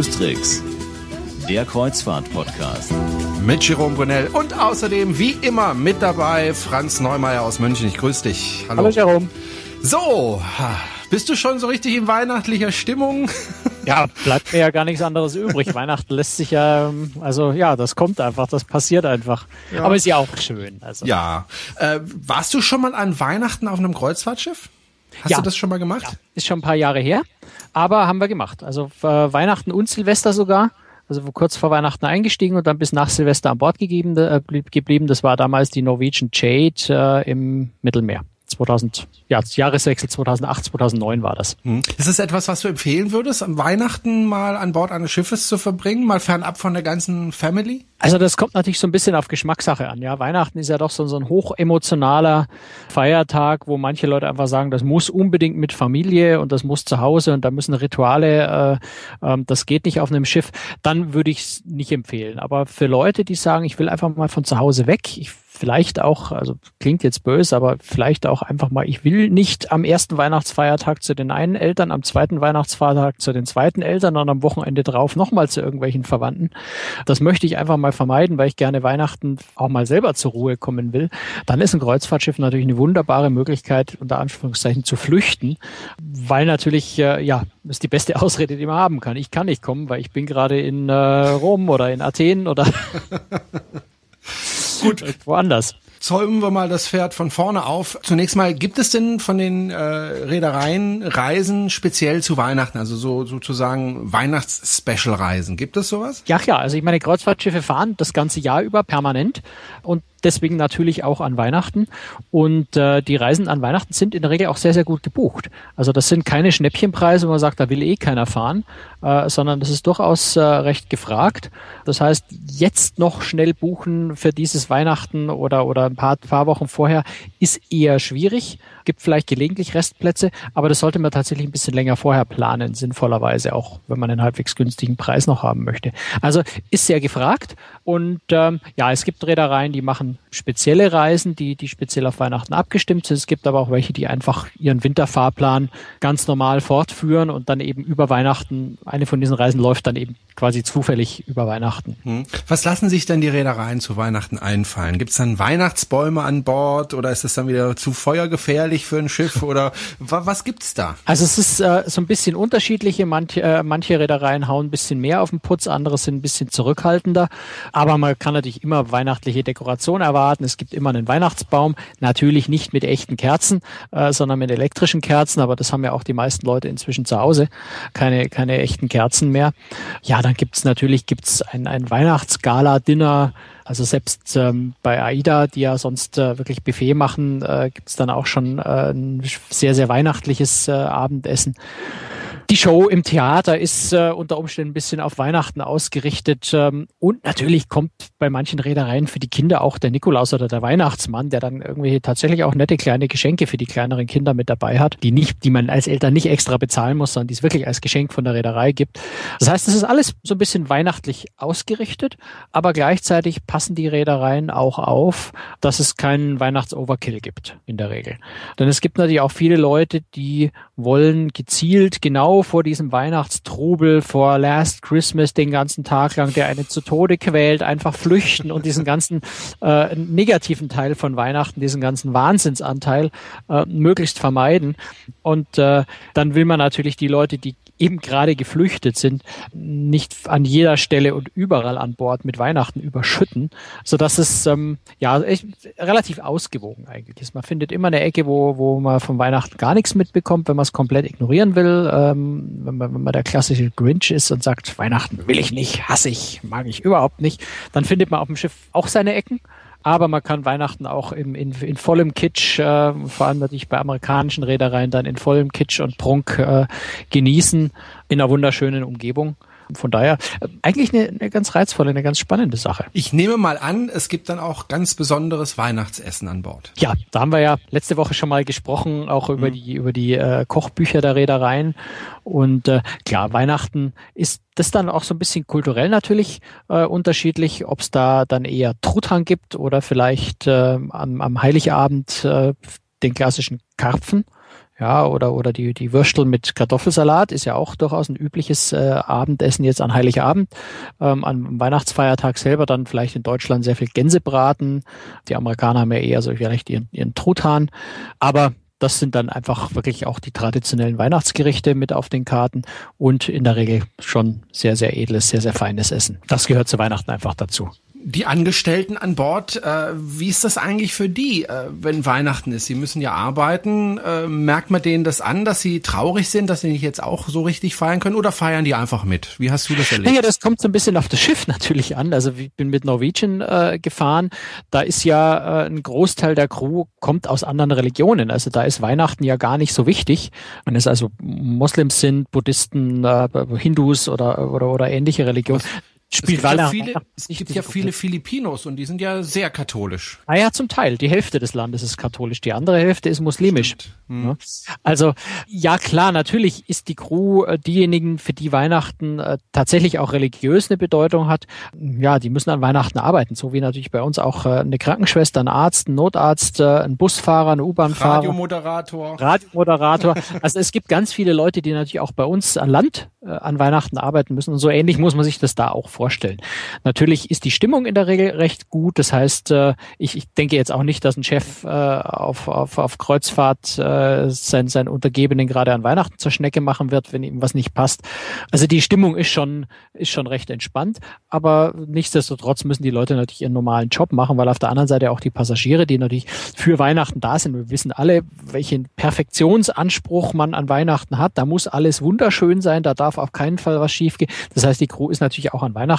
Cruise der Kreuzfahrt-Podcast. Mit Jerome Brunel und außerdem wie immer mit dabei Franz Neumeier aus München. Ich grüße dich. Hallo. Hallo Jerome. So, bist du schon so richtig in weihnachtlicher Stimmung? Ja, bleibt mir ja gar nichts anderes übrig. Weihnachten lässt sich ja, also ja, das kommt einfach, das passiert einfach. Ja. Aber ist ja auch schön. Also. Ja. Äh, warst du schon mal an Weihnachten auf einem Kreuzfahrtschiff? Hast ja. du das schon mal gemacht? Ja. Ist schon ein paar Jahre her, aber haben wir gemacht. Also äh, Weihnachten und Silvester sogar. Also kurz vor Weihnachten eingestiegen und dann bis nach Silvester an Bord gegeben, äh, geblieben. Das war damals die Norwegian Jade äh, im Mittelmeer. 2000, ja, Jahreswechsel 2008, 2009 war das. Hm. Ist es etwas, was du empfehlen würdest, am Weihnachten mal an Bord eines Schiffes zu verbringen, mal fernab von der ganzen Family? Also das kommt natürlich so ein bisschen auf Geschmackssache an. Ja, Weihnachten ist ja doch so, so ein hochemotionaler Feiertag, wo manche Leute einfach sagen, das muss unbedingt mit Familie und das muss zu Hause und da müssen Rituale, äh, äh, das geht nicht auf einem Schiff. Dann würde ich es nicht empfehlen. Aber für Leute, die sagen, ich will einfach mal von zu Hause weg, ich vielleicht auch, also klingt jetzt böse, aber vielleicht auch einfach mal, ich will nicht am ersten Weihnachtsfeiertag zu den einen Eltern, am zweiten Weihnachtsfeiertag zu den zweiten Eltern und am Wochenende drauf nochmal zu irgendwelchen Verwandten. Das möchte ich einfach mal vermeiden, weil ich gerne Weihnachten auch mal selber zur Ruhe kommen will. Dann ist ein Kreuzfahrtschiff natürlich eine wunderbare Möglichkeit, unter Anführungszeichen zu flüchten, weil natürlich, äh, ja, ist die beste Ausrede, die man haben kann. Ich kann nicht kommen, weil ich bin gerade in äh, Rom oder in Athen oder Gut. Woanders. Zäumen wir mal das Pferd von vorne auf. Zunächst mal, gibt es denn von den äh, Reedereien Reisen speziell zu Weihnachten, also so sozusagen Weihnachts-Special-Reisen? Gibt es sowas? Ja, klar. Also ich meine, Kreuzfahrtschiffe fahren das ganze Jahr über permanent und deswegen natürlich auch an Weihnachten. Und äh, die Reisen an Weihnachten sind in der Regel auch sehr, sehr gut gebucht. Also das sind keine Schnäppchenpreise, wo man sagt, da will eh keiner fahren, äh, sondern das ist durchaus äh, recht gefragt. Das heißt, jetzt noch schnell buchen für dieses Weihnachten oder, oder ein paar, paar Wochen vorher ist eher schwierig gibt vielleicht gelegentlich Restplätze, aber das sollte man tatsächlich ein bisschen länger vorher planen, sinnvollerweise auch, wenn man einen halbwegs günstigen Preis noch haben möchte. Also ist sehr gefragt und ähm, ja, es gibt Reedereien, die machen spezielle Reisen, die, die speziell auf Weihnachten abgestimmt sind. Es gibt aber auch welche, die einfach ihren Winterfahrplan ganz normal fortführen und dann eben über Weihnachten, eine von diesen Reisen läuft dann eben quasi zufällig über Weihnachten. Hm. Was lassen sich denn die Reedereien zu Weihnachten einfallen? Gibt es dann Weihnachtsbäume an Bord oder ist es dann wieder zu feuergefährlich für ein Schiff oder was gibt's da? Also es ist äh, so ein bisschen unterschiedliche. Manche, äh, manche Reedereien hauen ein bisschen mehr auf den Putz, andere sind ein bisschen zurückhaltender. Aber man kann natürlich immer weihnachtliche Dekoration erwarten. Es gibt immer einen Weihnachtsbaum, natürlich nicht mit echten Kerzen, äh, sondern mit elektrischen Kerzen. Aber das haben ja auch die meisten Leute inzwischen zu Hause. Keine, keine echten Kerzen mehr. Ja, dann dann gibt's natürlich gibt's ein, ein Weihnachtsgala-Dinner. Also selbst ähm, bei AIDA, die ja sonst äh, wirklich Buffet machen, äh, gibt's dann auch schon äh, ein sehr, sehr weihnachtliches äh, Abendessen. Die Show im Theater ist äh, unter Umständen ein bisschen auf Weihnachten ausgerichtet. Ähm, und natürlich kommt bei manchen Reedereien für die Kinder auch der Nikolaus oder der Weihnachtsmann, der dann irgendwie tatsächlich auch nette kleine Geschenke für die kleineren Kinder mit dabei hat, die nicht, die man als Eltern nicht extra bezahlen muss, sondern die es wirklich als Geschenk von der Reederei gibt. Das heißt, es ist alles so ein bisschen weihnachtlich ausgerichtet, aber gleichzeitig passen die Reedereien auch auf, dass es keinen Weihnachtsoverkill gibt in der Regel. Denn es gibt natürlich auch viele Leute, die wollen gezielt genau vor diesem Weihnachtstrubel, vor Last Christmas den ganzen Tag lang, der einen zu Tode quält, einfach flüchten und diesen ganzen äh, negativen Teil von Weihnachten, diesen ganzen Wahnsinnsanteil äh, möglichst vermeiden. Und äh, dann will man natürlich die Leute, die eben gerade geflüchtet sind, nicht an jeder Stelle und überall an Bord mit Weihnachten überschütten, so dass es ähm, ja echt relativ ausgewogen eigentlich ist. Man findet immer eine Ecke, wo, wo man von Weihnachten gar nichts mitbekommt, wenn man es komplett ignorieren will, ähm, wenn, man, wenn man der klassische Grinch ist und sagt, Weihnachten will ich nicht, hasse ich, mag ich überhaupt nicht, dann findet man auf dem Schiff auch seine Ecken. Aber man kann Weihnachten auch im, in, in vollem Kitsch, äh, vor allem natürlich bei amerikanischen Reedereien, dann in vollem Kitsch und Prunk äh, genießen in einer wunderschönen Umgebung. Von daher äh, eigentlich eine, eine ganz reizvolle, eine ganz spannende Sache. Ich nehme mal an, es gibt dann auch ganz besonderes Weihnachtsessen an Bord. Ja, da haben wir ja letzte Woche schon mal gesprochen, auch über mhm. die über die äh, Kochbücher der Reedereien. Und äh, klar, Weihnachten ist das dann auch so ein bisschen kulturell natürlich äh, unterschiedlich, ob es da dann eher Truthahn gibt oder vielleicht äh, am, am Heiligabend äh, den klassischen Karpfen ja, oder, oder die, die Würstel mit Kartoffelsalat ist ja auch durchaus ein übliches äh, Abendessen jetzt an Heiligabend. Ähm, am Weihnachtsfeiertag selber dann vielleicht in Deutschland sehr viel Gänsebraten. Die Amerikaner haben ja eher so vielleicht ihren, ihren Truthahn. Aber das sind dann einfach wirklich auch die traditionellen Weihnachtsgerichte mit auf den Karten und in der Regel schon sehr, sehr edles, sehr, sehr feines Essen. Das gehört zu Weihnachten einfach dazu die Angestellten an Bord, äh, wie ist das eigentlich für die, äh, wenn Weihnachten ist? Sie müssen ja arbeiten. Äh, merkt man denen das an, dass sie traurig sind, dass sie nicht jetzt auch so richtig feiern können oder feiern die einfach mit? Wie hast du das erlebt? Naja, das kommt so ein bisschen auf das Schiff natürlich an. Also ich bin mit Norwegian äh, gefahren. Da ist ja äh, ein Großteil der Crew kommt aus anderen Religionen. Also da ist Weihnachten ja gar nicht so wichtig. Wenn es also Moslems sind, Buddhisten, äh, Hindus oder, oder, oder ähnliche Religionen. Spielt es gibt, ja viele, es gibt ja viele Filipinos und die sind ja sehr katholisch. Ah ja, zum Teil. Die Hälfte des Landes ist katholisch, die andere Hälfte ist muslimisch. Hm. Also ja klar, natürlich ist die Crew äh, diejenigen, für die Weihnachten äh, tatsächlich auch religiös eine Bedeutung hat. Ja, die müssen an Weihnachten arbeiten, so wie natürlich bei uns auch äh, eine Krankenschwester, ein Arzt, ein Notarzt, ein Busfahrer, ein U-Bahn-Fahrer. Radiomoderator. Radiomoderator. Also es gibt ganz viele Leute, die natürlich auch bei uns an Land an Weihnachten arbeiten müssen und so ähnlich muss man sich das da auch vorstellen. Natürlich ist die Stimmung in der Regel recht gut. Das heißt, äh, ich, ich denke jetzt auch nicht, dass ein Chef äh, auf, auf, auf Kreuzfahrt äh, sein, sein Untergebenen gerade an Weihnachten zur Schnecke machen wird, wenn ihm was nicht passt. Also die Stimmung ist schon, ist schon recht entspannt, aber nichtsdestotrotz müssen die Leute natürlich ihren normalen Job machen, weil auf der anderen Seite auch die Passagiere, die natürlich für Weihnachten da sind. Wir wissen alle, welchen Perfektionsanspruch man an Weihnachten hat. Da muss alles wunderschön sein, da darf auf keinen Fall was schiefgehen. Das heißt, die Crew ist natürlich auch an Weihnachten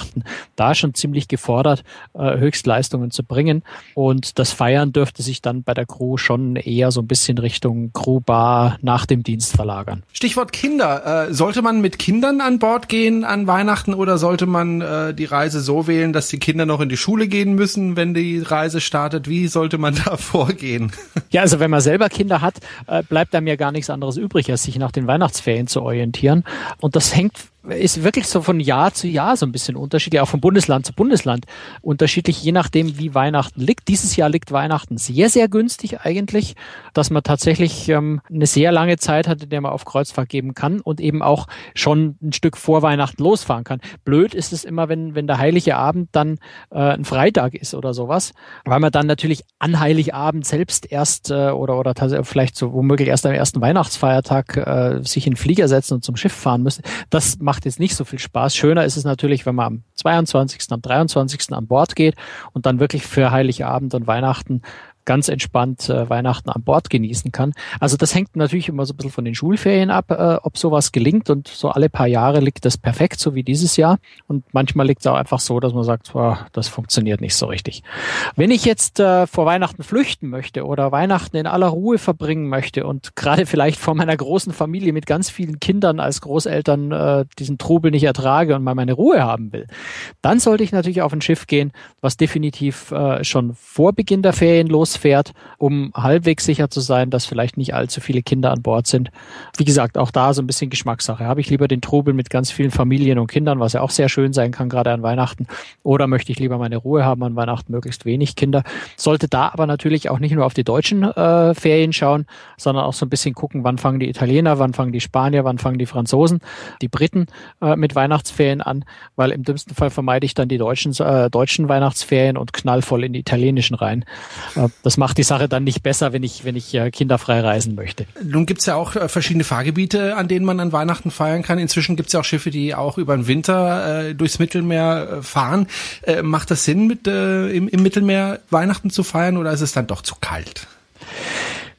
da schon ziemlich gefordert, äh, Höchstleistungen zu bringen. Und das Feiern dürfte sich dann bei der Crew schon eher so ein bisschen Richtung Crewbar nach dem Dienst verlagern. Stichwort Kinder. Äh, sollte man mit Kindern an Bord gehen an Weihnachten oder sollte man äh, die Reise so wählen, dass die Kinder noch in die Schule gehen müssen, wenn die Reise startet? Wie sollte man da vorgehen? Ja, also wenn man selber Kinder hat, äh, bleibt einem ja gar nichts anderes übrig, als sich nach den Weihnachtsferien zu orientieren. Und das hängt ist wirklich so von Jahr zu Jahr so ein bisschen unterschiedlich, auch von Bundesland zu Bundesland unterschiedlich, je nachdem, wie Weihnachten liegt. Dieses Jahr liegt Weihnachten sehr, sehr günstig eigentlich, dass man tatsächlich ähm, eine sehr lange Zeit hat, in der man auf Kreuzfahrt geben kann und eben auch schon ein Stück vor Weihnachten losfahren kann. Blöd ist es immer, wenn, wenn der Heilige Abend dann äh, ein Freitag ist oder sowas, weil man dann natürlich an Heiligabend selbst erst äh, oder, oder vielleicht so womöglich erst am ersten Weihnachtsfeiertag äh, sich in den Flieger setzen und zum Schiff fahren müsste. Das macht jetzt nicht so viel Spaß. Schöner ist es natürlich, wenn man am 22., am 23. an Bord geht und dann wirklich für Heiligabend und Weihnachten ganz entspannt äh, Weihnachten an Bord genießen kann. Also das hängt natürlich immer so ein bisschen von den Schulferien ab, äh, ob sowas gelingt und so alle paar Jahre liegt das perfekt, so wie dieses Jahr und manchmal liegt es auch einfach so, dass man sagt, oh, das funktioniert nicht so richtig. Wenn ich jetzt äh, vor Weihnachten flüchten möchte oder Weihnachten in aller Ruhe verbringen möchte und gerade vielleicht vor meiner großen Familie mit ganz vielen Kindern als Großeltern äh, diesen Trubel nicht ertrage und mal meine Ruhe haben will, dann sollte ich natürlich auf ein Schiff gehen, was definitiv äh, schon vor Beginn der Ferien los losfährt, um halbwegs sicher zu sein, dass vielleicht nicht allzu viele Kinder an Bord sind. Wie gesagt, auch da so ein bisschen Geschmackssache. Habe ich lieber den Trubel mit ganz vielen Familien und Kindern, was ja auch sehr schön sein kann, gerade an Weihnachten, oder möchte ich lieber meine Ruhe haben an Weihnachten, möglichst wenig Kinder. Sollte da aber natürlich auch nicht nur auf die deutschen äh, Ferien schauen, sondern auch so ein bisschen gucken, wann fangen die Italiener, wann fangen die Spanier, wann fangen die Franzosen, die Briten äh, mit Weihnachtsferien an, weil im dümmsten Fall vermeide ich dann die deutschen, äh, deutschen Weihnachtsferien und knallvoll in die italienischen rein. Das macht die Sache dann nicht besser, wenn ich, wenn ich äh, kinderfrei reisen möchte. Nun gibt's ja auch äh, verschiedene Fahrgebiete, an denen man an Weihnachten feiern kann. Inzwischen gibt's ja auch Schiffe, die auch über den Winter äh, durchs Mittelmeer äh, fahren. Äh, macht das Sinn, mit, äh, im, im Mittelmeer Weihnachten zu feiern oder ist es dann doch zu kalt?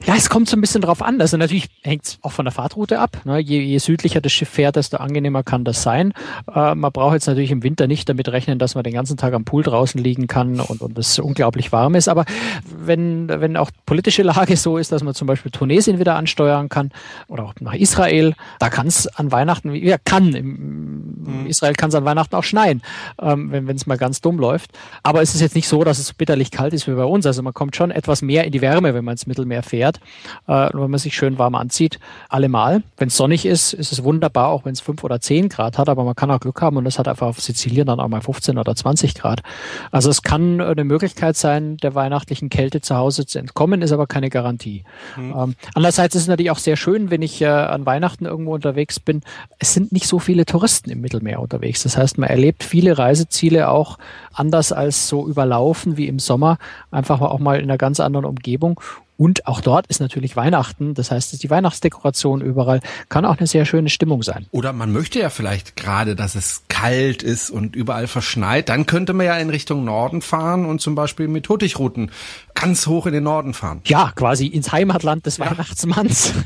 Ja, es kommt so ein bisschen drauf an. Also natürlich hängt es auch von der Fahrtroute ab. Ne? Je, je, südlicher das Schiff fährt, desto angenehmer kann das sein. Äh, man braucht jetzt natürlich im Winter nicht damit rechnen, dass man den ganzen Tag am Pool draußen liegen kann und, und es unglaublich warm ist. Aber wenn, wenn auch politische Lage so ist, dass man zum Beispiel Tunesien wieder ansteuern kann oder auch nach Israel, da kann es an Weihnachten, ja kann, im mhm. Israel kann es an Weihnachten auch schneien, ähm, wenn es mal ganz dumm läuft. Aber es ist jetzt nicht so, dass es so bitterlich kalt ist wie bei uns. Also man kommt schon etwas mehr in die Wärme, wenn man ins Mittelmeer fährt. Fährt, äh, wenn man sich schön warm anzieht, allemal. Wenn es sonnig ist, ist es wunderbar, auch wenn es fünf oder zehn Grad hat, aber man kann auch Glück haben und es hat einfach auf Sizilien dann auch mal 15 oder 20 Grad. Also es kann eine Möglichkeit sein, der weihnachtlichen Kälte zu Hause zu entkommen, ist aber keine Garantie. Mhm. Ähm, andererseits ist es natürlich auch sehr schön, wenn ich äh, an Weihnachten irgendwo unterwegs bin. Es sind nicht so viele Touristen im Mittelmeer unterwegs. Das heißt, man erlebt viele Reiseziele auch anders als so überlaufen wie im Sommer, einfach auch mal in einer ganz anderen Umgebung. Und auch dort ist natürlich Weihnachten. Das heißt, die Weihnachtsdekoration überall kann auch eine sehr schöne Stimmung sein. Oder man möchte ja vielleicht gerade, dass es kalt ist und überall verschneit. Dann könnte man ja in Richtung Norden fahren und zum Beispiel mit Hurtigruten ganz hoch in den Norden fahren. Ja, quasi ins Heimatland des ja. Weihnachtsmanns.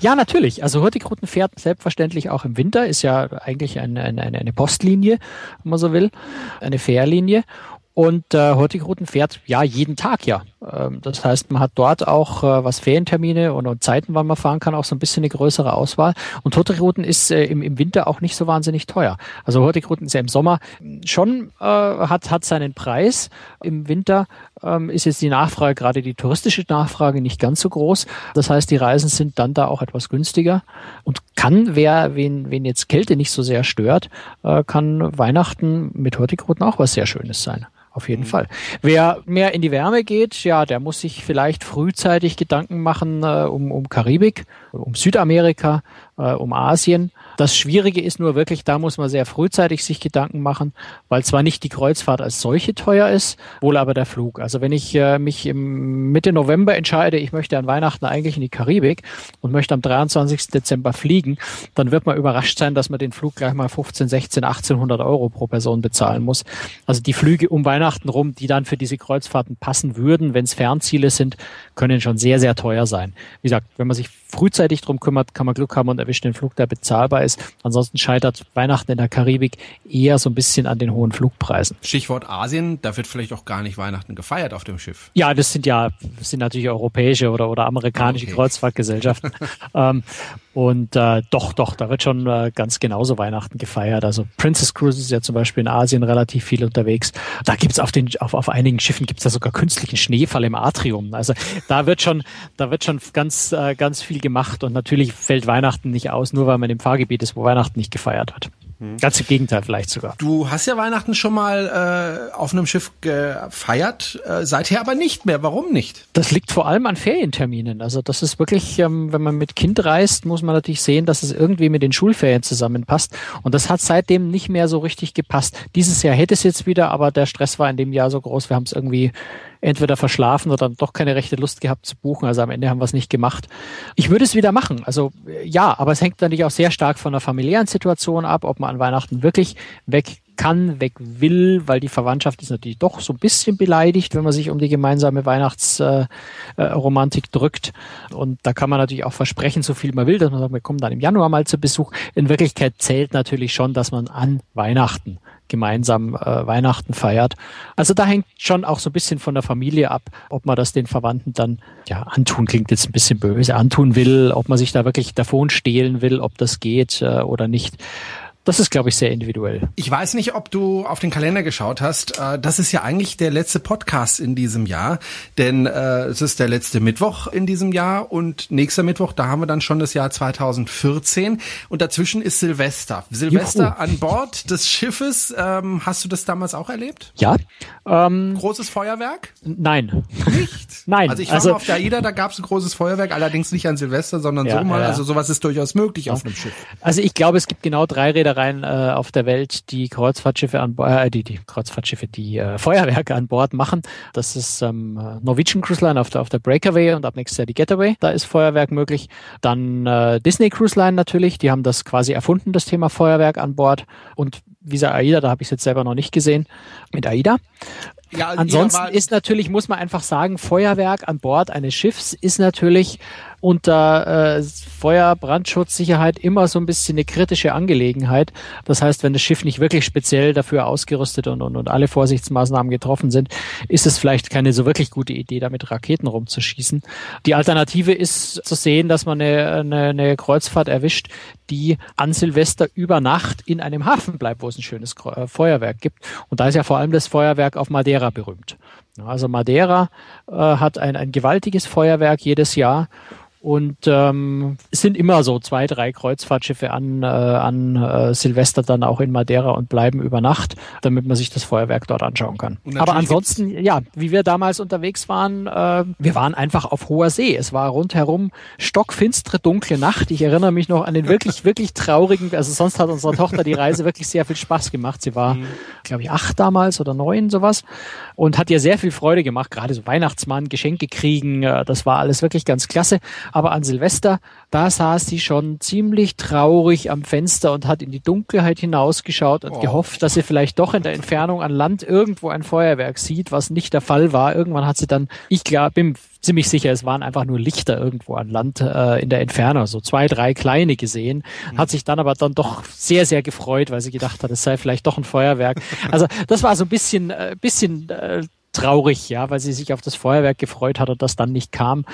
Ja, natürlich. Also Hurtigruten fährt selbstverständlich auch im Winter, ist ja eigentlich eine, eine, eine Postlinie, wenn man so will, eine Fährlinie. Und äh, Hurtigruten fährt ja jeden Tag ja. Ähm, das heißt, man hat dort auch, äh, was Ferientermine und, Zeiten, wann man fahren kann, auch so ein bisschen eine größere Auswahl. Und Hurtigruten ist äh, im, Winter auch nicht so wahnsinnig teuer. Also Hurtigruten ist ja im Sommer schon, äh, hat, hat seinen Preis. Im Winter ähm, ist jetzt die Nachfrage, gerade die touristische Nachfrage, nicht ganz so groß. Das heißt, die Reisen sind dann da auch etwas günstiger und kann, wer, wen, wen jetzt Kälte nicht so sehr stört, kann Weihnachten mit Hurtigruten auch was sehr Schönes sein auf jeden mhm. Fall. Wer mehr in die Wärme geht, ja, der muss sich vielleicht frühzeitig Gedanken machen äh, um, um Karibik, um Südamerika, äh, um Asien. Das Schwierige ist nur wirklich, da muss man sehr frühzeitig sich Gedanken machen, weil zwar nicht die Kreuzfahrt als solche teuer ist, wohl aber der Flug. Also wenn ich äh, mich im Mitte November entscheide, ich möchte an Weihnachten eigentlich in die Karibik und möchte am 23. Dezember fliegen, dann wird man überrascht sein, dass man den Flug gleich mal 15, 16, 1800 Euro pro Person bezahlen muss. Also die Flüge um Weihnachten rum, die dann für diese Kreuzfahrten passen würden, wenn es Fernziele sind, können schon sehr, sehr teuer sein. Wie gesagt, wenn man sich frühzeitig drum kümmert, kann man Glück haben und erwischt den Flug, der bezahlbar ist. Ansonsten scheitert Weihnachten in der Karibik eher so ein bisschen an den hohen Flugpreisen. Stichwort Asien, da wird vielleicht auch gar nicht Weihnachten gefeiert auf dem Schiff. Ja, das sind ja, das sind natürlich europäische oder, oder amerikanische okay. Kreuzfahrtgesellschaften. ähm, und äh, doch, doch, da wird schon äh, ganz genauso Weihnachten gefeiert. Also Princess Cruises ist ja zum Beispiel in Asien relativ viel unterwegs. Da gibt's auf den, auf, auf einigen Schiffen gibt's da sogar künstlichen Schneefall im Atrium. Also da wird schon, da wird schon ganz, äh, ganz viel gemacht. Und natürlich fällt Weihnachten nicht aus, nur weil man im Fahrgebiet ist, wo Weihnachten nicht gefeiert wird. Mhm. Ganz im Gegenteil vielleicht sogar. Du hast ja Weihnachten schon mal äh, auf einem Schiff gefeiert, äh, seither aber nicht mehr. Warum nicht? Das liegt vor allem an Ferienterminen. Also das ist wirklich, ähm, wenn man mit Kind reist, muss man natürlich sehen, dass es irgendwie mit den Schulferien zusammenpasst. Und das hat seitdem nicht mehr so richtig gepasst. Dieses Jahr hätte es jetzt wieder, aber der Stress war in dem Jahr so groß, wir haben es irgendwie entweder verschlafen oder doch keine rechte Lust gehabt zu buchen. Also am Ende haben wir es nicht gemacht. Ich würde es wieder machen. Also ja, aber es hängt natürlich auch sehr stark von der familiären Situation ab, ob man an Weihnachten wirklich weg kann, weg will, weil die Verwandtschaft ist natürlich doch so ein bisschen beleidigt, wenn man sich um die gemeinsame Weihnachtsromantik äh, drückt. Und da kann man natürlich auch versprechen, so viel man will, dass man sagt, wir kommen dann im Januar mal zu Besuch. In Wirklichkeit zählt natürlich schon, dass man an Weihnachten gemeinsam äh, Weihnachten feiert. Also da hängt schon auch so ein bisschen von der Familie ab, ob man das den Verwandten dann ja antun klingt jetzt ein bisschen böse antun will, ob man sich da wirklich davon stehlen will, ob das geht äh, oder nicht. Das ist, glaube ich, sehr individuell. Ich weiß nicht, ob du auf den Kalender geschaut hast. Äh, das ist ja eigentlich der letzte Podcast in diesem Jahr, denn äh, es ist der letzte Mittwoch in diesem Jahr und nächster Mittwoch, da haben wir dann schon das Jahr 2014 und dazwischen ist Silvester. Silvester Juhu. an Bord des Schiffes. Ähm, hast du das damals auch erlebt? Ja. Ähm, großes Feuerwerk? Nein. Nicht? Nein. Also ich war also, mal auf der AIDA, da gab es ein großes Feuerwerk, allerdings nicht an Silvester, sondern ja, so mal. Ja. Also sowas ist durchaus möglich ja. auf einem Schiff. Also ich glaube, es gibt genau drei Räder Reedereien äh, auf der Welt, die Kreuzfahrtschiffe an äh, die, die Kreuzfahrtschiffe, die äh, Feuerwerke an Bord machen. Das ist ähm, Norwegian Cruise Line auf der, auf der Breakaway und ab nächstes Jahr die Getaway. Da ist Feuerwerk möglich. Dann äh, Disney Cruise Line natürlich, die haben das quasi erfunden, das Thema Feuerwerk an Bord. Und Visa AIDA, da habe ich es jetzt selber noch nicht gesehen, mit AIDA. Ja, Ansonsten ist natürlich, muss man einfach sagen, Feuerwerk an Bord eines Schiffs ist natürlich unter äh, Feuer, Brandschutz, Sicherheit immer so ein bisschen eine kritische Angelegenheit. Das heißt, wenn das Schiff nicht wirklich speziell dafür ausgerüstet und, und, und alle Vorsichtsmaßnahmen getroffen sind, ist es vielleicht keine so wirklich gute Idee, damit Raketen rumzuschießen. Die Alternative ist zu sehen, dass man eine, eine, eine Kreuzfahrt erwischt, die an Silvester über Nacht in einem Hafen bleibt, wo es ein schönes äh, Feuerwerk gibt. Und da ist ja vor allem das Feuerwerk auf Madeira berühmt. Also Madeira äh, hat ein, ein gewaltiges Feuerwerk jedes Jahr und ähm, es sind immer so zwei, drei Kreuzfahrtschiffe an, äh, an äh, Silvester dann auch in Madeira und bleiben über Nacht, damit man sich das Feuerwerk dort anschauen kann. Aber ansonsten, ja, wie wir damals unterwegs waren, äh, wir waren einfach auf hoher See. Es war rundherum stockfinstere, dunkle Nacht. Ich erinnere mich noch an den wirklich, wirklich traurigen, also sonst hat unsere Tochter die Reise wirklich sehr viel Spaß gemacht. Sie war, mhm. glaube ich, acht damals oder neun, sowas. Und hat ihr sehr viel Freude gemacht, gerade so Weihnachtsmann, Geschenke kriegen, äh, das war alles wirklich ganz klasse. Aber an Silvester, da saß sie schon ziemlich traurig am Fenster und hat in die Dunkelheit hinausgeschaut und oh. gehofft, dass sie vielleicht doch in der Entfernung an Land irgendwo ein Feuerwerk sieht, was nicht der Fall war. Irgendwann hat sie dann, ich glaube, bin ziemlich sicher, es waren einfach nur Lichter irgendwo an Land äh, in der Entfernung, so zwei, drei kleine gesehen, mhm. hat sich dann aber dann doch sehr, sehr gefreut, weil sie gedacht hat, es sei vielleicht doch ein Feuerwerk. Also das war so ein bisschen, äh, bisschen äh, traurig, ja, weil sie sich auf das Feuerwerk gefreut hat und das dann nicht kam.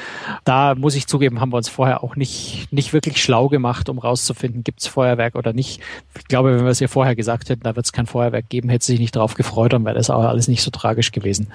Da muss ich zugeben, haben wir uns vorher auch nicht, nicht wirklich schlau gemacht, um rauszufinden, gibt es Feuerwerk oder nicht. Ich glaube, wenn wir es ihr vorher gesagt hätten, da wird es kein Feuerwerk geben, hätte sie sich nicht drauf gefreut und wäre das auch alles nicht so tragisch gewesen.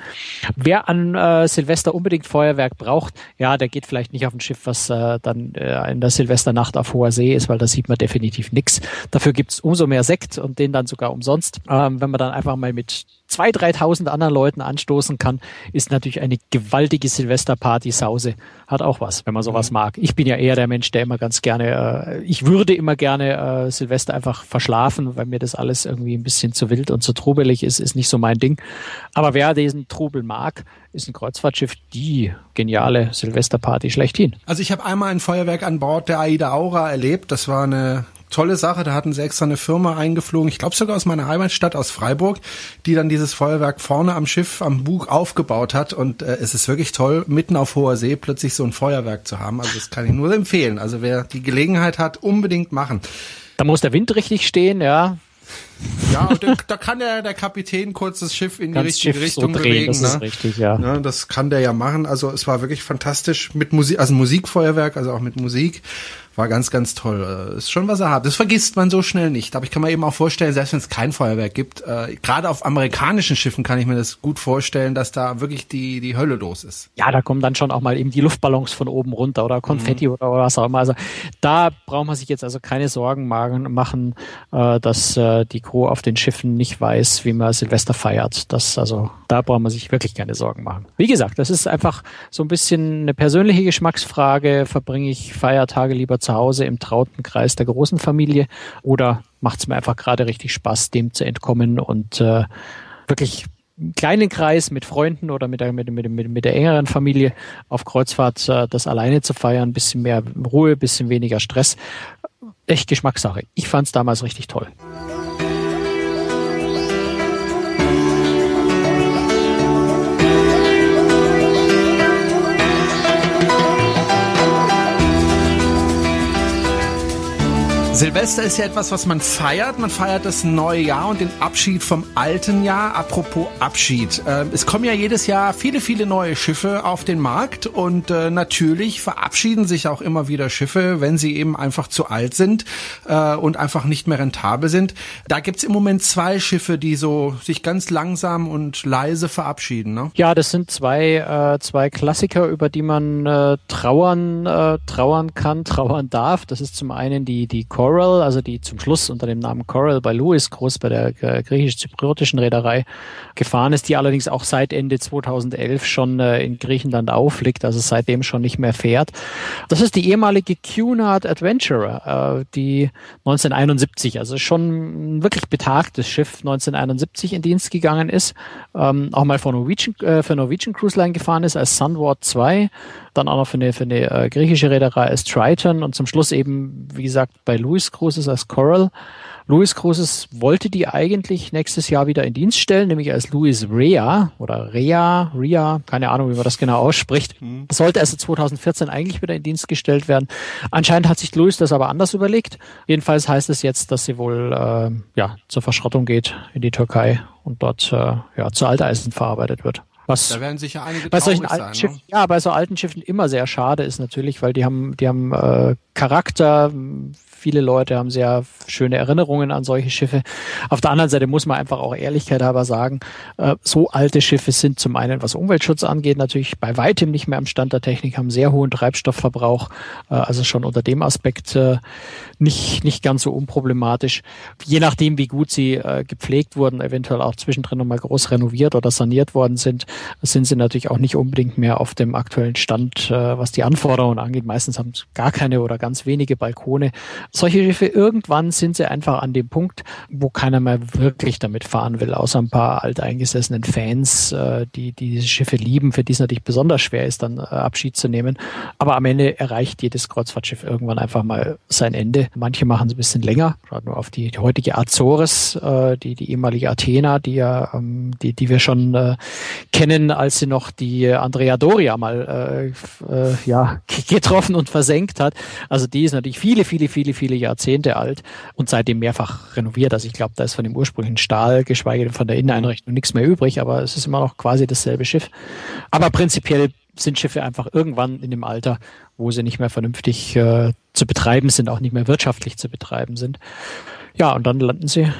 Wer an äh, Silvester unbedingt Feuerwerk braucht, ja, der geht vielleicht nicht auf ein Schiff, was äh, dann äh, in der Silvesternacht auf hoher See ist, weil da sieht man definitiv nichts. Dafür gibt's umso mehr Sekt und den dann sogar umsonst. Ähm, wenn man dann einfach mal mit zwei, dreitausend anderen Leuten anstoßen kann, ist natürlich eine gewaltige Silvesterparty Sause. Hat auch was, wenn man sowas mhm. mag. Ich bin ja eher der Mensch, der immer ganz gerne, äh, ich würde immer gerne äh, Silvester einfach verschlafen, weil mir das alles irgendwie ein bisschen zu wild und zu trubelig ist, ist nicht so mein Ding. Aber wer diesen Trubel mag, ist ein Kreuzfahrtschiff die geniale Silvesterparty schlechthin. Also ich habe einmal ein Feuerwerk an Bord der Aida Aura erlebt. Das war eine tolle Sache. Da hatten sie extra eine Firma eingeflogen, ich glaube sogar aus meiner Heimatstadt, aus Freiburg, die dann dieses Feuerwerk vorne am Schiff, am Bug aufgebaut hat. Und äh, es ist wirklich toll, mitten auf hoher See plötzlich so ein Feuerwerk zu haben. Also das kann ich nur empfehlen. Also wer die Gelegenheit hat, unbedingt machen. Da muss der Wind richtig stehen, ja. Ja, da, da kann der, der Kapitän kurz das Schiff in die richtige Schiff Richtung so drehen, bewegen. Das ne? ist richtig, ja. ja. Das kann der ja machen. Also es war wirklich fantastisch mit Musik, also Musikfeuerwerk, also auch mit Musik. War ganz, ganz toll. Äh, ist schon was er hat. Das vergisst man so schnell nicht. Aber ich kann mir eben auch vorstellen, selbst wenn es kein Feuerwerk gibt, äh, gerade auf amerikanischen Schiffen kann ich mir das gut vorstellen, dass da wirklich die, die Hölle los ist. Ja, da kommen dann schon auch mal eben die Luftballons von oben runter oder Konfetti mhm. oder was auch immer. Also da braucht man sich jetzt also keine Sorgen machen, äh, dass äh, die Crew auf den Schiffen nicht weiß, wie man Silvester feiert. Das, also da braucht man sich wirklich keine Sorgen machen. Wie gesagt, das ist einfach so ein bisschen eine persönliche Geschmacksfrage. Verbringe ich Feiertage lieber zu Hause im trauten Kreis der großen Familie oder macht es mir einfach gerade richtig Spaß, dem zu entkommen und äh, wirklich einen kleinen Kreis mit Freunden oder mit der, mit, mit, mit, mit der engeren Familie auf Kreuzfahrt äh, das alleine zu feiern, ein bisschen mehr Ruhe, ein bisschen weniger Stress. Echt Geschmackssache. Ich fand es damals richtig toll. Silvester ist ja etwas, was man feiert. Man feiert das neue Jahr und den Abschied vom alten Jahr. Apropos Abschied. Äh, es kommen ja jedes Jahr viele, viele neue Schiffe auf den Markt und äh, natürlich verabschieden sich auch immer wieder Schiffe, wenn sie eben einfach zu alt sind äh, und einfach nicht mehr rentabel sind. Da gibt's im Moment zwei Schiffe, die so sich ganz langsam und leise verabschieden. Ne? Ja, das sind zwei, äh, zwei Klassiker, über die man trauern, trauern kann, trauern darf. Das ist zum einen die, die Coral, also die zum Schluss unter dem Namen Coral bei Lewis Groß bei der äh, griechisch-zypriotischen Reederei gefahren ist, die allerdings auch seit Ende 2011 schon äh, in Griechenland aufliegt, also seitdem schon nicht mehr fährt. Das ist die ehemalige Cunard Adventurer, äh, die 1971, also schon ein wirklich betagtes Schiff 1971 in Dienst gegangen ist, ähm, auch mal für Norwegian, für Norwegian Cruise Line gefahren ist als Sunward 2 dann auch noch für eine, für eine griechische Reederei als Triton und zum Schluss eben, wie gesagt, bei Louis Cruises als Coral. Louis Cruises wollte die eigentlich nächstes Jahr wieder in Dienst stellen, nämlich als Louis Rea oder Rea, Rea, keine Ahnung, wie man das genau ausspricht. Mhm. Sollte also 2014 eigentlich wieder in Dienst gestellt werden. Anscheinend hat sich Louis das aber anders überlegt. Jedenfalls heißt es jetzt, dass sie wohl äh, ja zur Verschrottung geht in die Türkei und dort äh, ja zu Alteisen verarbeitet wird. Was da werden sicher einige bei solchen alten sein? Schiffen, ne? ja, bei so alten Schiffen immer sehr schade ist natürlich, weil die haben, die haben äh, Charakter, Viele Leute haben sehr schöne Erinnerungen an solche Schiffe. Auf der anderen Seite muss man einfach auch Ehrlichkeit halber sagen, äh, so alte Schiffe sind zum einen, was Umweltschutz angeht, natürlich bei weitem nicht mehr am Stand der Technik, haben sehr hohen Treibstoffverbrauch, äh, also schon unter dem Aspekt äh, nicht, nicht ganz so unproblematisch. Je nachdem, wie gut sie äh, gepflegt wurden, eventuell auch zwischendrin nochmal groß renoviert oder saniert worden sind, sind sie natürlich auch nicht unbedingt mehr auf dem aktuellen Stand, äh, was die Anforderungen angeht. Meistens haben gar keine oder ganz wenige Balkone. Solche Schiffe, irgendwann sind sie einfach an dem Punkt, wo keiner mehr wirklich damit fahren will, außer ein paar alteingesessenen Fans, äh, die, die diese Schiffe lieben, für die es natürlich besonders schwer ist, dann äh, Abschied zu nehmen. Aber am Ende erreicht jedes Kreuzfahrtschiff irgendwann einfach mal sein Ende. Manche machen es ein bisschen länger, gerade nur auf die, die heutige Azores, äh, die, die ehemalige Athena, die ja, ähm, die, die wir schon äh, kennen, als sie noch die Andrea Doria mal äh, äh, ja, getroffen und versenkt hat. Also die ist natürlich viele, viele, viele, viele Jahrzehnte alt und seitdem mehrfach renoviert. Also ich glaube, da ist von dem ursprünglichen Stahl, geschweige denn von der Inneneinrichtung nichts mehr übrig, aber es ist immer noch quasi dasselbe Schiff. Aber prinzipiell sind Schiffe einfach irgendwann in dem Alter, wo sie nicht mehr vernünftig äh, zu betreiben sind, auch nicht mehr wirtschaftlich zu betreiben sind. Ja, und dann landen sie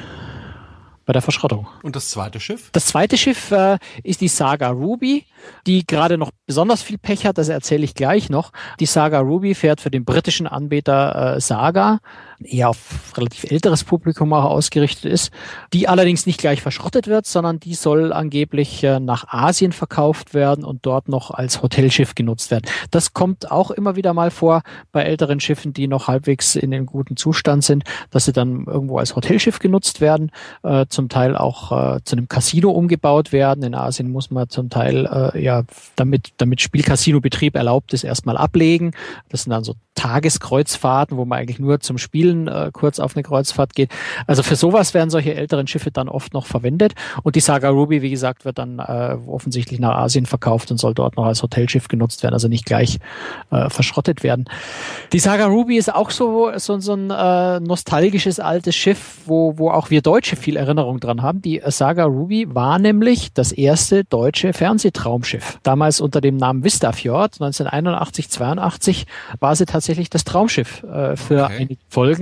bei der Verschrottung. Und das zweite Schiff? Das zweite Schiff äh, ist die Saga Ruby, die gerade noch besonders viel Pech hat, das erzähle ich gleich noch. Die Saga Ruby fährt für den britischen Anbieter äh, Saga eher auf relativ älteres Publikum auch ausgerichtet ist, die allerdings nicht gleich verschrottet wird, sondern die soll angeblich äh, nach Asien verkauft werden und dort noch als Hotelschiff genutzt werden. Das kommt auch immer wieder mal vor bei älteren Schiffen, die noch halbwegs in einem guten Zustand sind, dass sie dann irgendwo als Hotelschiff genutzt werden, äh, zum Teil auch äh, zu einem Casino umgebaut werden. In Asien muss man zum Teil ja damit damit Spielcasino-Betrieb erlaubt ist, erstmal ablegen. Das sind dann so Tageskreuzfahrten, wo man eigentlich nur zum Spielen äh, kurz auf eine Kreuzfahrt geht. Also für sowas werden solche älteren Schiffe dann oft noch verwendet. Und die Saga Ruby, wie gesagt, wird dann äh, offensichtlich nach Asien verkauft und soll dort noch als Hotelschiff genutzt werden, also nicht gleich äh, verschrottet werden. Die Saga Ruby ist auch so, so, so ein äh, nostalgisches altes Schiff, wo, wo auch wir Deutsche viel Erinnerung dran haben. Die Saga Ruby war nämlich das erste deutsche Fernsehtraumschiff. Damals unter dem Namen Vista Fjord, 1981, 82 war sie tatsächlich tatsächlich das Traumschiff äh, für okay. einige Folgen,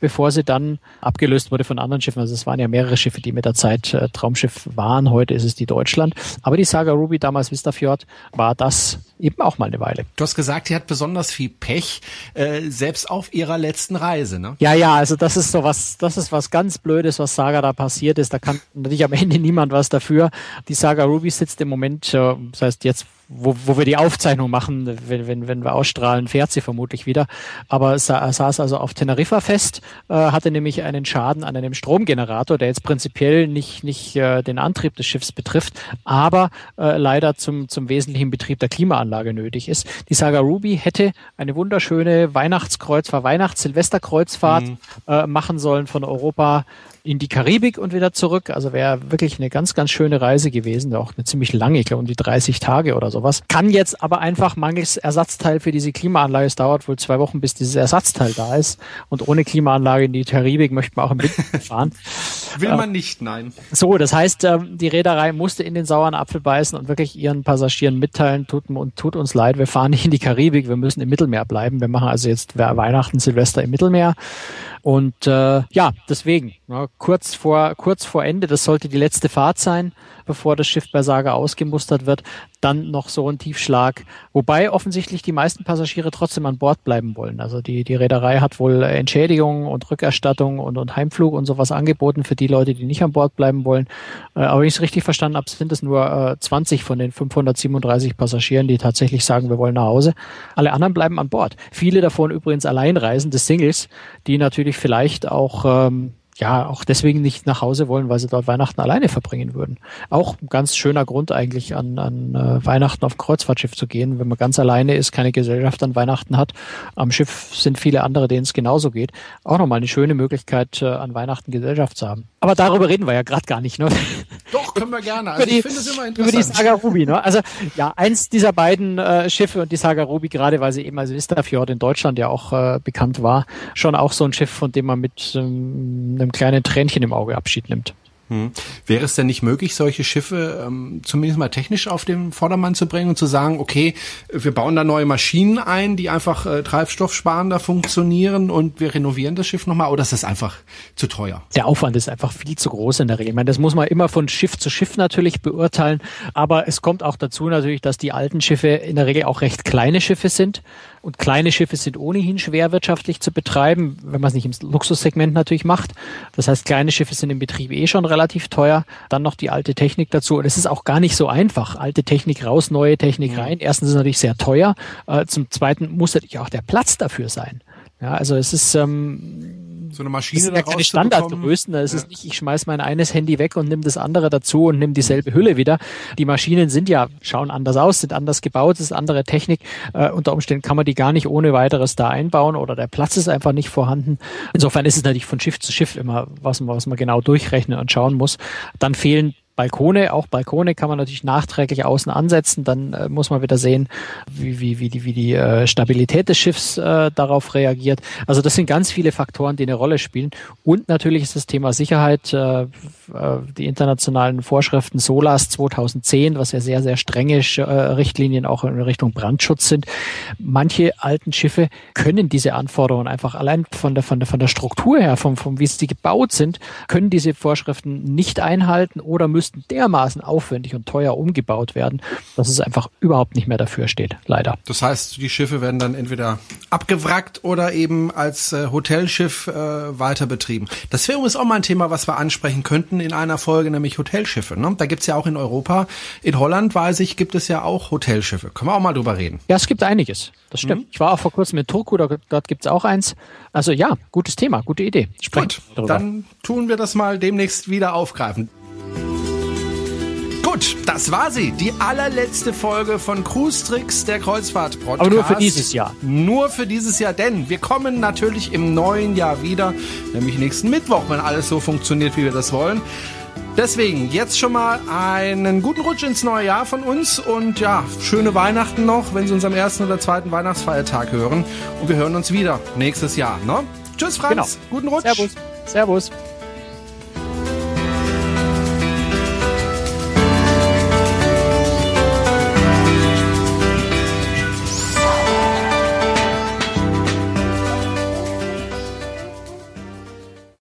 bevor sie dann abgelöst wurde von anderen Schiffen. Also es waren ja mehrere Schiffe, die mit der Zeit äh, Traumschiff waren. Heute ist es die Deutschland. Aber die Saga Ruby, damals Vistafjord, war das eben auch mal eine Weile. Du hast gesagt, die hat besonders viel Pech, äh, selbst auf ihrer letzten Reise, ne? Ja, ja, also das ist so was, das ist was ganz Blödes, was Saga da passiert ist. Da kann natürlich am Ende niemand was dafür. Die Saga Ruby sitzt im Moment, äh, das heißt jetzt wo, wo wir die Aufzeichnung machen, wenn, wenn, wenn wir ausstrahlen, fährt sie vermutlich wieder. Aber sa saß also auf Teneriffa fest, äh, hatte nämlich einen Schaden an einem Stromgenerator, der jetzt prinzipiell nicht, nicht äh, den Antrieb des Schiffs betrifft, aber äh, leider zum, zum wesentlichen Betrieb der Klimaanlage nötig ist. Die Saga Ruby hätte eine wunderschöne Weihnachtskreuzfahrt, Weihnachts-Silvesterkreuzfahrt mhm. äh, machen sollen von Europa in die Karibik und wieder zurück. Also wäre wirklich eine ganz, ganz schöne Reise gewesen, auch eine ziemlich lange, ich glaube um die 30 Tage oder sowas. Kann jetzt aber einfach mangels Ersatzteil für diese Klimaanlage, es dauert wohl zwei Wochen, bis dieses Ersatzteil da ist. Und ohne Klimaanlage in die Karibik möchte man auch im Winter fahren. Will man nicht, nein. So, das heißt, ähm, die Reederei musste in den sauren Apfel beißen und wirklich ihren Passagieren mitteilen, tut, und tut uns leid, wir fahren nicht in die Karibik, wir müssen im Mittelmeer bleiben. Wir machen also jetzt Weihnachten, Silvester im Mittelmeer. Und äh, ja, deswegen, ja, kurz vor kurz vor Ende, das sollte die letzte Fahrt sein, bevor das Schiff bei Saga ausgemustert wird, dann noch so ein Tiefschlag. Wobei offensichtlich die meisten Passagiere trotzdem an Bord bleiben wollen. Also die, die Reederei hat wohl Entschädigung und Rückerstattung und, und Heimflug und sowas angeboten für die Leute, die nicht an Bord bleiben wollen. Äh, aber wenn ich es richtig verstanden habe, sind es nur äh, 20 von den 537 Passagieren, die tatsächlich sagen, wir wollen nach Hause. Alle anderen bleiben an Bord. Viele davon übrigens alleinreisende Singles, die natürlich vielleicht auch ähm, ja auch deswegen nicht nach Hause wollen, weil sie dort Weihnachten alleine verbringen würden. Auch ein ganz schöner Grund eigentlich an, an äh, Weihnachten auf Kreuzfahrtschiff zu gehen, wenn man ganz alleine ist, keine Gesellschaft an Weihnachten hat. Am Schiff sind viele andere, denen es genauso geht. Auch nochmal eine schöne Möglichkeit, äh, an Weihnachten Gesellschaft zu haben. Aber darüber reden wir ja gerade gar nicht. Ne? Doch, können wir gerne. Also ich finde es immer interessant. Über die Saga Ruby. Ne? Also ja, eins dieser beiden äh, Schiffe und die Saga Ruby, gerade weil sie eben als Vistafjord in Deutschland ja auch äh, bekannt war, schon auch so ein Schiff, von dem man mit ähm, einem kleinen Tränchen im Auge Abschied nimmt. Hm. Wäre es denn nicht möglich, solche Schiffe ähm, zumindest mal technisch auf den Vordermann zu bringen und zu sagen, okay, wir bauen da neue Maschinen ein, die einfach äh, treibstoffsparender funktionieren und wir renovieren das Schiff nochmal oder ist das einfach zu teuer? Der Aufwand ist einfach viel zu groß in der Regel. Ich meine, das muss man immer von Schiff zu Schiff natürlich beurteilen, aber es kommt auch dazu natürlich, dass die alten Schiffe in der Regel auch recht kleine Schiffe sind und kleine Schiffe sind ohnehin schwer wirtschaftlich zu betreiben, wenn man es nicht im Luxussegment natürlich macht. Das heißt, kleine Schiffe sind im Betrieb eh schon relativ teuer. Dann noch die alte Technik dazu. Und es ist auch gar nicht so einfach. Alte Technik raus, neue Technik rein. Erstens ist es natürlich sehr teuer. Äh, zum Zweiten muss natürlich auch der Platz dafür sein. Ja, also es ist ähm, so eine Maschine das sind ja keine Standardgrößen. Da ist ja. es nicht, ich schmeiß mein eines Handy weg und nimm das andere dazu und nimm dieselbe Hülle wieder. Die Maschinen sind ja, schauen anders aus, sind anders gebaut, ist andere Technik. Äh, unter Umständen kann man die gar nicht ohne weiteres da einbauen oder der Platz ist einfach nicht vorhanden. Insofern ist es natürlich von Schiff zu Schiff immer, was man, was man genau durchrechnen und schauen muss. Dann fehlen Balkone, auch Balkone kann man natürlich nachträglich außen ansetzen, dann äh, muss man wieder sehen, wie, wie, wie die, wie die äh, Stabilität des Schiffs äh, darauf reagiert. Also das sind ganz viele Faktoren, die eine Rolle spielen. Und natürlich ist das Thema Sicherheit, äh, äh die internationalen Vorschriften SOLAS 2010, was ja sehr, sehr strenge äh, Richtlinien auch in Richtung Brandschutz sind. Manche alten Schiffe können diese Anforderungen einfach allein von der, von der, von der Struktur her, vom, vom wie sie gebaut sind, können diese Vorschriften nicht einhalten oder müssen müssten dermaßen aufwendig und teuer umgebaut werden, dass es einfach überhaupt nicht mehr dafür steht, leider. Das heißt, die Schiffe werden dann entweder abgewrackt oder eben als äh, Hotelschiff äh, weiter betrieben. Das wäre übrigens auch mal ein Thema, was wir ansprechen könnten in einer Folge, nämlich Hotelschiffe. Ne? Da gibt's ja auch in Europa, in Holland weiß ich, gibt es ja auch Hotelschiffe. Können wir auch mal drüber reden. Ja, es gibt einiges. Das stimmt. Mhm. Ich war auch vor kurzem in Turku, da, dort gibt's auch eins. Also ja, gutes Thema, gute Idee. Sprechen Gut, dann tun wir das mal demnächst wieder aufgreifen. Gut, das war sie. Die allerletzte Folge von Cruise Tricks, der Kreuzfahrt-Podcast. Aber nur für dieses Jahr. Nur für dieses Jahr, denn wir kommen natürlich im neuen Jahr wieder, nämlich nächsten Mittwoch, wenn alles so funktioniert, wie wir das wollen. Deswegen jetzt schon mal einen guten Rutsch ins neue Jahr von uns und ja, schöne Weihnachten noch, wenn Sie uns am ersten oder zweiten Weihnachtsfeiertag hören. Und wir hören uns wieder nächstes Jahr. Ne? Tschüss, Franz. Genau. Guten Rutsch. Servus. Servus.